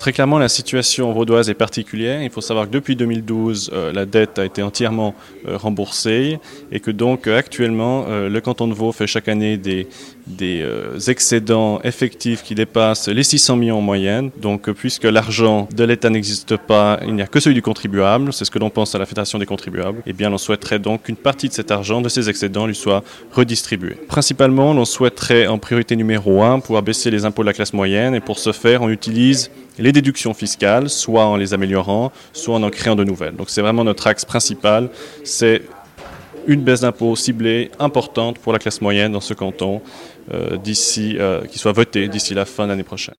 Très clairement, la situation vaudoise est particulière. Il faut savoir que depuis 2012, euh, la dette a été entièrement euh, remboursée et que donc euh, actuellement, le canton de Vaud fait chaque année des, des excédents effectifs qui dépassent les 600 millions en moyenne. Donc, puisque l'argent de l'État n'existe pas, il n'y a que celui du contribuable. C'est ce que l'on pense à la Fédération des contribuables. Eh bien, on souhaiterait donc qu'une partie de cet argent, de ces excédents, lui soit redistribuée. Principalement, on souhaiterait en priorité numéro un pouvoir baisser les impôts de la classe moyenne et pour ce faire, on utilise les déductions fiscales, soit en les améliorant, soit en en créant de nouvelles. Donc c'est vraiment notre axe principal, c'est une baisse d'impôts ciblée importante pour la classe moyenne dans ce canton, euh, d'ici, euh, qui soit votée d'ici la fin de l'année prochaine.